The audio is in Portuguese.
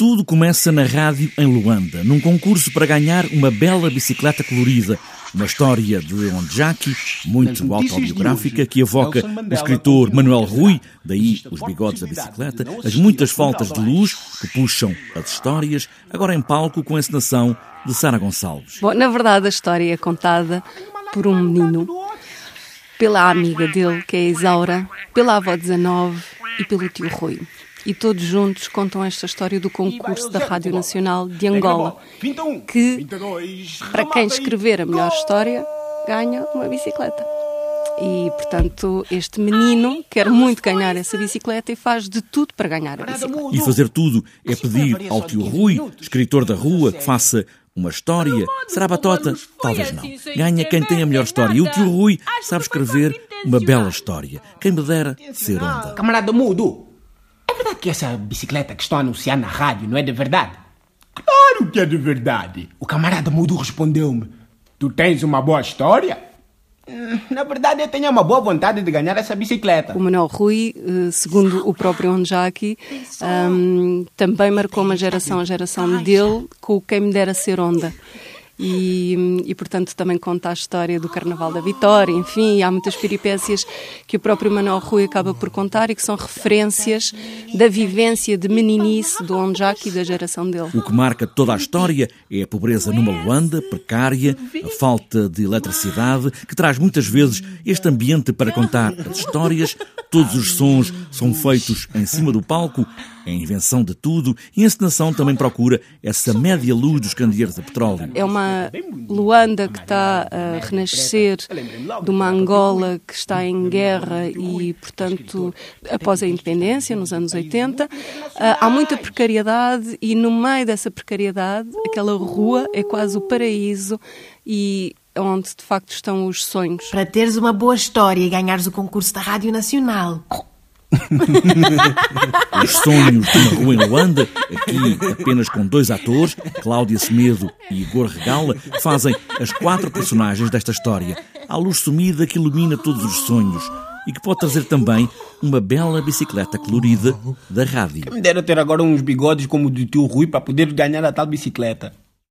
Tudo começa na rádio em Luanda, num concurso para ganhar uma bela bicicleta colorida. Uma história de Onjaki, muito autobiográfica, que evoca o escritor Manuel Rui, daí os bigodes da bicicleta, as muitas faltas de luz que puxam as histórias, agora em palco com a encenação de Sara Gonçalves. Bom, na verdade, a história é contada por um menino, pela amiga dele, que é a Isaura, pela avó 19 e pelo tio Rui e todos juntos contam esta história do concurso da Rádio Nacional de Angola, que, para quem escrever a melhor história, ganha uma bicicleta. E, portanto, este menino quer muito ganhar essa bicicleta e faz de tudo para ganhar a bicicleta. E fazer tudo é pedir ao tio Rui, escritor da rua, que faça uma história. Será batota? Talvez não. Ganha quem tem a melhor história. E o tio Rui sabe escrever uma bela história. Quem me dera ser onda. Camarada Mudo, verdade que essa bicicleta que estão a anunciar na rádio não é de verdade? Claro que é de verdade. O camarada Mudo respondeu-me: Tu tens uma boa história? Hum, na verdade, eu tenho uma boa vontade de ganhar essa bicicleta. O Manuel Rui, eh, segundo o próprio Onjaki, um, também marcou uma geração, a geração dele, com quem me dera ser onda e, e, portanto também conta a história do Carnaval da Vitória, enfim, há muitas peripécias que o próprio Manuel Rui acaba por contar e que são referências da vivência de meninice do Onjak e da geração dele. O que marca toda a história é a pobreza numa Luanda precária, a falta de eletricidade, que traz muitas vezes este ambiente para contar as histórias, todos os sons são feitos em cima do palco é a invenção de tudo e a encenação também procura essa média luz dos candeeiros de petróleo. É uma Luanda que está a renascer de uma Angola que está em guerra e, portanto, após a independência, nos anos 80, ah, há muita precariedade e no meio dessa precariedade, aquela rua é quase o paraíso e onde de facto estão os sonhos. Para teres uma boa história e ganhares o concurso da Rádio Nacional. Os sonhos de uma rua em Luanda, aqui apenas com dois atores, Cláudia Semedo e Igor Regala, fazem as quatro personagens desta história. A luz sumida que ilumina todos os sonhos e que pode trazer também uma bela bicicleta colorida da rádio. Me deram ter agora uns bigodes como o do tio Rui para poder ganhar a tal bicicleta.